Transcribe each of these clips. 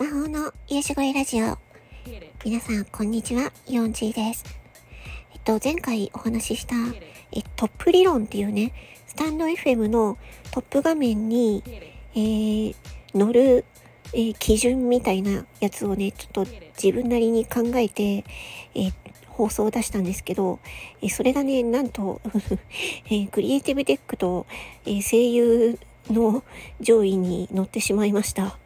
魔法の癒し声ラジオ。皆さん、こんにちは。ヨンチーです。えっと、前回お話しした、えトップ理論っていうね、スタンド FM のトップ画面に、えー、乗る、えー、基準みたいなやつをね、ちょっと自分なりに考えて、えー、放送を出したんですけど、えそれがね、なんと えクリエイティブテックと、え声優の上位に乗ってしまいました。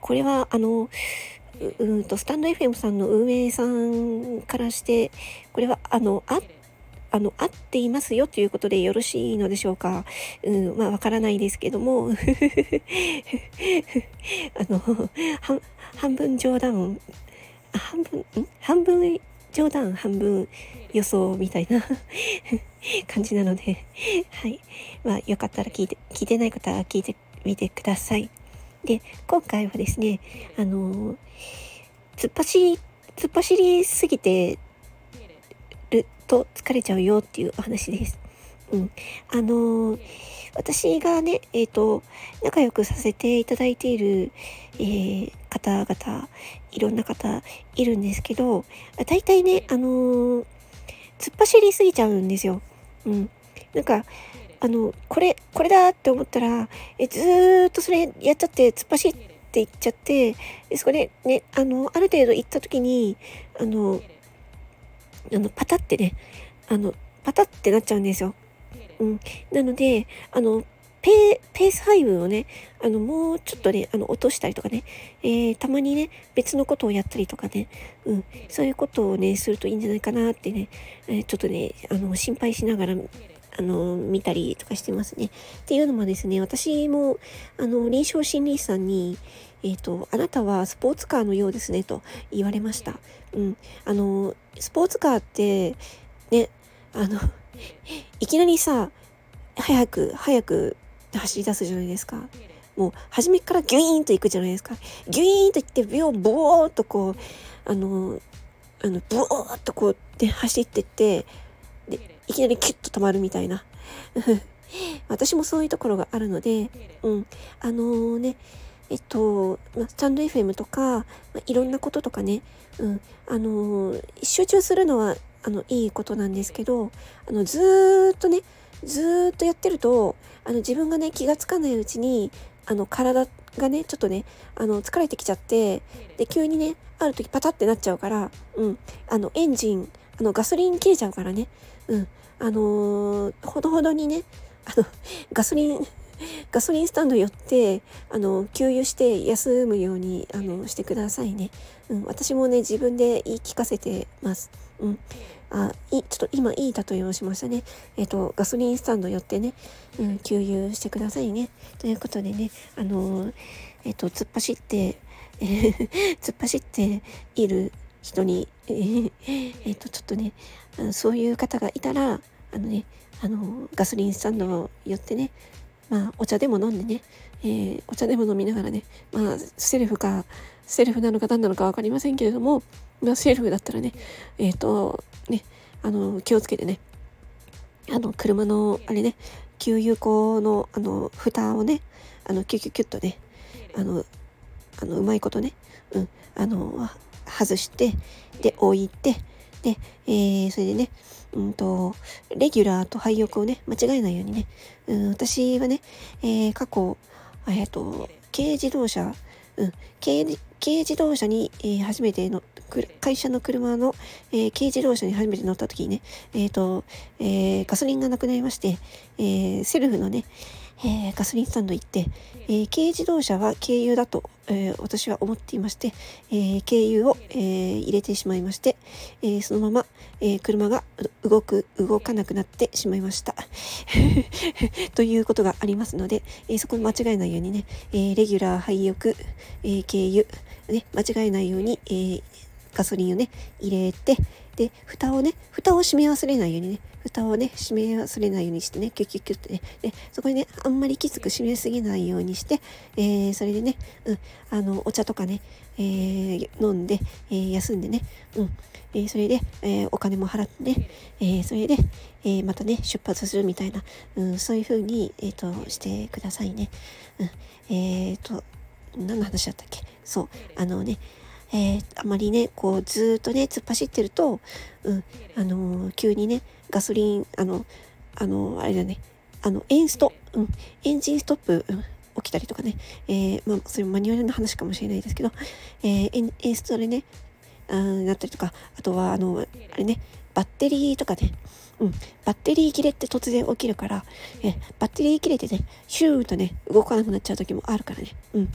これは、あの、うんと、スタンド FM さんの運営さんからして、これは、あの、あ、あの、合っていますよということでよろしいのでしょうか。うん、まあ、わからないですけども、あの、半分冗談、半分、半分冗談半分予想みたいな 感じなのではい。まあ、よかったら聞いて、聞いてない方は聞いてみてください。で、今回はですね、あのー、突っ走り、突っ走りすぎてると疲れちゃうよっていうお話です。うん。あのー、私がね、えっ、ー、と、仲良くさせていただいている、えー、方々、いろんな方いるんですけど、大体ね、あのー、突っ走りすぎちゃうんですよ。うん。なんか、あの、これ、これだって思ったら、えずっとそれやっちゃって、突っ走っていっちゃって、でそこでね、あの、ある程度行った時に、あの、あの、パタってね、あの、パタってなっちゃうんですよ。うん。なので、あの、ペー、ス配分をね、あの、もうちょっとね、あの、落としたりとかね、えー、たまにね、別のことをやったりとかね、うん、そういうことをね、するといいんじゃないかなってね、えー、ちょっとね、あの、心配しながら、あの、見たりとかしてますね。っていうのもですね、私も、あの、臨床心理士さんに、えっ、ー、と、あなたはスポーツカーのようですね、と言われました。うん。あの、スポーツカーって、ね、あの、いきなりさ、早く、早く走り出すじゃないですか。もう、初めからギュイーンと行くじゃないですか。ギュイーンと行って、秒、ボーっとこう、あの、あの、ボーっとこう、で、走ってって、で、いきなりキュッと止まるみたいな。私もそういうところがあるので、うん。あのー、ね、えっと、まスタンド FM とか、まいろんなこととかね、うん。あのー、集中するのは、あの、いいことなんですけど、あの、ずっとね、ずっとやってると、あの自分がね、気がつかないうちに、あの体がね、ちょっとね、あの疲れてきちゃって、で、急にね、ある時パタってなっちゃうから、うん、あのエンジン、あのガソリン切れちゃうからね、うん、あのー、ほどほどにね、あの、ガソリン、ガソリンスタンド寄って、あの、給油して休むように、あの、してくださいね。うん、私もね、自分で言い聞かせてます。うん。あ、い、ちょっと今いい例えをしましたね。えっ、ー、と、ガソリンスタンド寄ってね、うん、給油してくださいね。ということでね、あのえっ、ー、と、突っ走って、えー、突っ走っている人に、えー、えー、と、ちょっとね、そういう方がいたら、あのね、あのガソリンスタンドを寄ってね、まあ、お茶でも飲んでね、えー、お茶でも飲みながらね、まあ、セルフか、セルフなのか何なのか分かりませんけれども、まあ、セルフだったらね、えっ、ー、と、ね、あの、気をつけてね、あの、車の、あれね、給油口の、あの、蓋をね、あの、キュキュキュッとね、あの、あの、うまいことね、うん、あの、外して、で、置いて、で、えー、それでね、うんと、レギュラーと廃屋をね、間違えないようにね、うん、私はね、えー、過去、えっ、と、軽自動車、うん、軽軽自動車に、えー、初めての、会社の車の、えー、軽自動車に初めて乗った時にね、えっ、ー、と、えー、ガソリンがなくなりまして、えー、セルフのね、えー、ガソリンスタンド行って、えー、軽自動車は軽油だと、えー、私は思っていまして、え軽油を、え入れてしまいまして、えそのまま、え車が動く、動かなくなってしまいました。ということがありますので、えそこ間違えないようにね、えレギュラー、廃屋、え軽油、ね、間違えないように、えガソリンをね、入れて、で、蓋をね、蓋を閉め忘れないようにね、蓋をね、閉め忘れないようにしてね、キュキュキュってね、で、そこにね、あんまりきつく閉めすぎないようにして、えー、それでね、うん、あの、お茶とかね、えー、飲んで、えー、休んでね、うん、えー、それで、えお金も払ってね、えそれで、えまたね、出発するみたいな、うん、そういう風に、えっ、と、してくださいね。うん、えっ、と、何の話だったっけ？そう、あのね、えー、あまりね、こう、ずっとね、突っ走ってると、うん、あのー、急にね、ガソリン、あの、あの、あれだね、あの、エンスト、うん、エンジンストップ、うん、起きたりとかね、えー、まあ、それマニュアルの話かもしれないですけど、えー、エンストでね、あなったりとか、あとは、あの、あれね、バッテリーとかね、うん、バッテリー切れって突然起きるから、えバッテリー切れてね、シューンとね、動かなくなっちゃう時もあるからね、うん。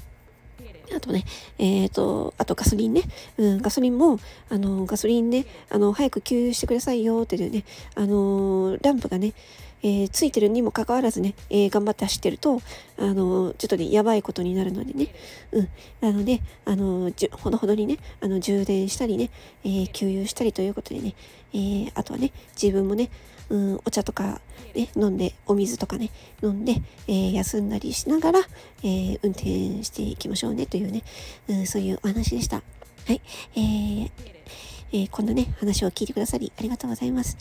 あとね、えっ、ー、と、あとガソリンね。うん、ガソリンも、あの、ガソリンね、あの、早く給油してくださいよっていうね、あの、ランプがね、えー、ついてるにもかかわらずね、えー、頑張って走ってると、あのちょっとね、やばいことになるのでね、うん。なので、あのじゅほどほどにね、あの、充電したりね、え、給油したりということでね、えー、あとはね、自分もね、うん、お茶とか、ね、飲んで、お水とかね、飲んで、えー、休んだりしながら、えー、運転していきましょうねというね、うん、そういうお話でした。はい。えーえー、こんなね、話を聞いてくださりありがとうございます。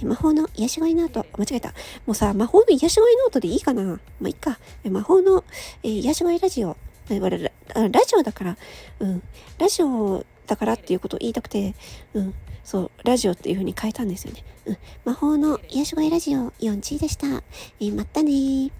えー、魔法の癒し声ノート、間違えた。もうさ、魔法の癒し声ノートでいいかなまあ、いっか。魔法の、えー、癒し声ラジオ。ララジオだから、うん。ラジオだからっていうことを言いたくて、うん。そう、ラジオっていう風に変えたんですよね。うん。魔法の癒し声ラジオ4チでした。えー、またねー。